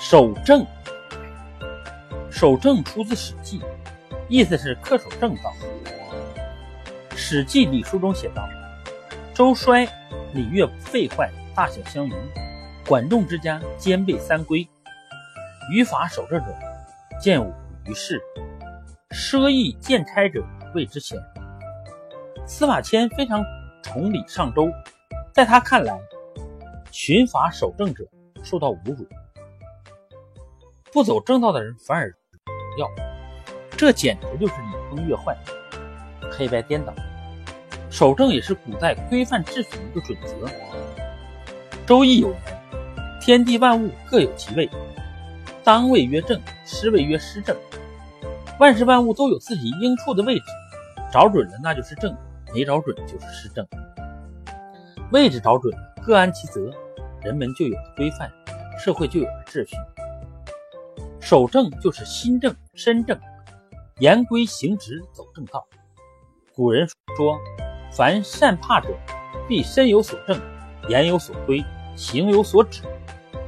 守正，守正出自《史记》，意思是恪守正道。《史记·礼书》中写道：“周衰，礼乐废坏，大小相宜。管仲之家兼备三规，于法守正者，见武于世；奢逸见差者，谓之贤。”司马迁非常崇礼上周，在他看来，循法守正者受到侮辱。不走正道的人反而要，这简直就是礼崩乐坏、黑白颠倒。守正也是古代规范秩序的一个准则。《周易》有言：“天地万物各有其位，当位曰正，失位曰失正。”万事万物都有自己应处的位置，找准了那就是正，没找准就是失正。位置找准，各安其责，人们就有了规范，社会就有了秩序。守正就是心正身正，言归行直走正道。古人说：“凡善怕者，必身有所正，言有所规，行有所止。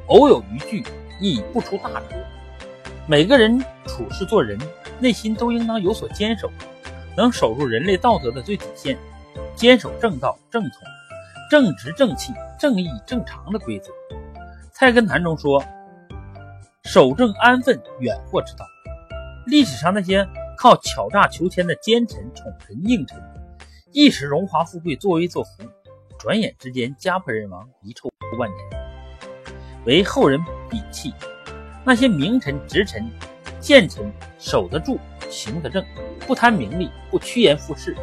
偶有逾矩，亦不出大格。”每个人处事做人，内心都应当有所坚守，能守住人类道德的最底线，坚守正道、正统、正直、正气、正义、正常的规则。菜根谭中说。守正安分远祸之道。历史上那些靠巧诈求签的奸臣、宠臣、佞臣，一时荣华富贵、作威作福，转眼之间家破人亡、遗臭万年，为后人摒弃。那些名臣、直臣、谏臣，守得住、行得正，不贪名利、不趋炎附势、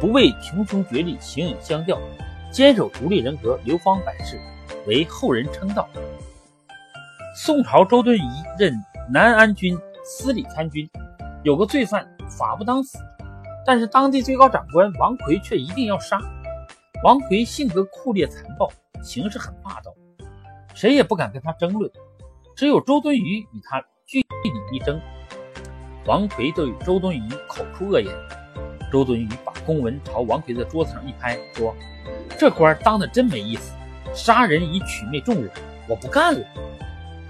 不为穷凶绝利、形影相吊，坚守独立人格、流芳百世，为后人称道。宋朝周敦颐任南安军司礼参军，有个罪犯法不当死，但是当地最高长官王奎却一定要杀。王奎性格酷烈残暴，行事很霸道，谁也不敢跟他争论，只有周敦颐与他据理力争。王奎对周敦颐口出恶言，周敦颐把公文朝王奎的桌子上一拍，说：“这官当的真没意思，杀人以取媚众人，我不干了。”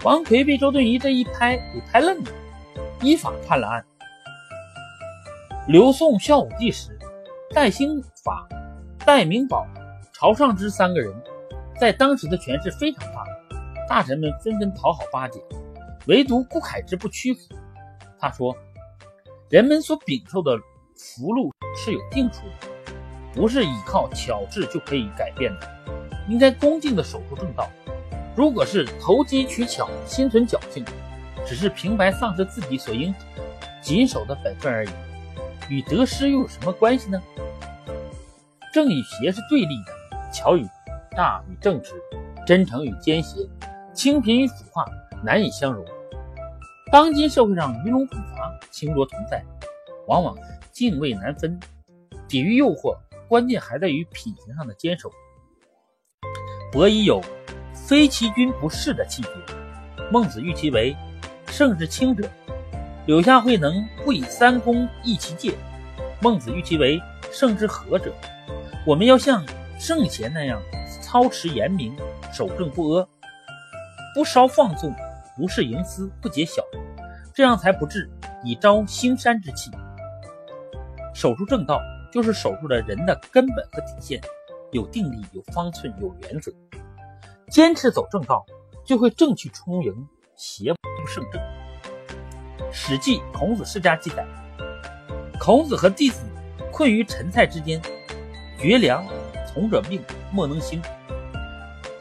王奎被周敦颐这一拍给拍愣了，依法判了案。刘宋孝武帝时，戴兴法、戴明宝、朝尚之三个人，在当时的权势非常大，大臣们纷纷讨好巴结，唯独顾恺之不屈服。他说：“人们所禀受的福禄是有定数的，不是依靠巧智就可以改变的，应该恭敬地守住正道。”如果是投机取巧、心存侥幸，只是平白丧失自己所应谨守的本分而已，与得失又有什么关系呢？正与邪是对立的，巧与诈与正直，真诚与奸邪，清贫与腐化难以相容。当今社会上鱼龙混杂、清浊同在，往往泾渭难分。抵御诱惑，关键还在于品行上的坚守。伯夷有。非其君不仕的气节，孟子誉其为圣之清者；柳下惠能不以三公易其戒，孟子誉其为圣之和者。我们要像圣贤那样操持严明，守正不阿，不稍放纵，不事营私，不结小人，这样才不至以招兴山之气。守住正道，就是守住了人的根本和底线，有定力，有方寸，有原则。坚持走正道，就会正气充盈，邪不胜正。《史记·孔子世家》记载，孔子和弟子困于陈蔡之间，绝粮，从者病，莫能兴。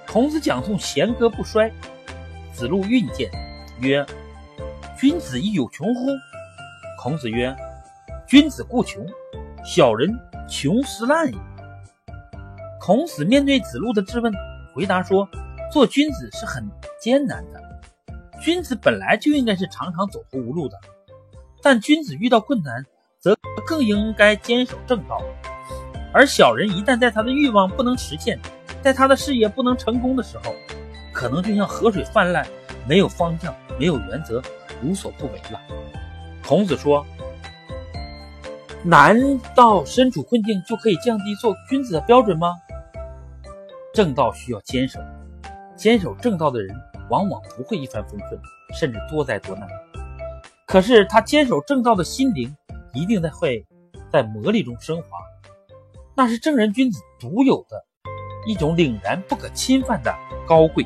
孔子讲诵弦歌不衰，子路运见，曰：“君子亦有穷乎？”孔子曰：“君子固穷，小人穷斯滥也。”孔子面对子路的质问。回答说：“做君子是很艰难的，君子本来就应该是常常走投无路的，但君子遇到困难，则更应该坚守正道。而小人一旦在他的欲望不能实现，在他的事业不能成功的时候，可能就像河水泛滥，没有方向，没有原则，无所不为了。”孔子说：“难道身处困境就可以降低做君子的标准吗？”正道需要坚守，坚守正道的人往往不会一帆风顺，甚至多灾多难。可是他坚守正道的心灵，一定在会在磨砺中升华。那是正人君子独有的一种凛然不可侵犯的高贵。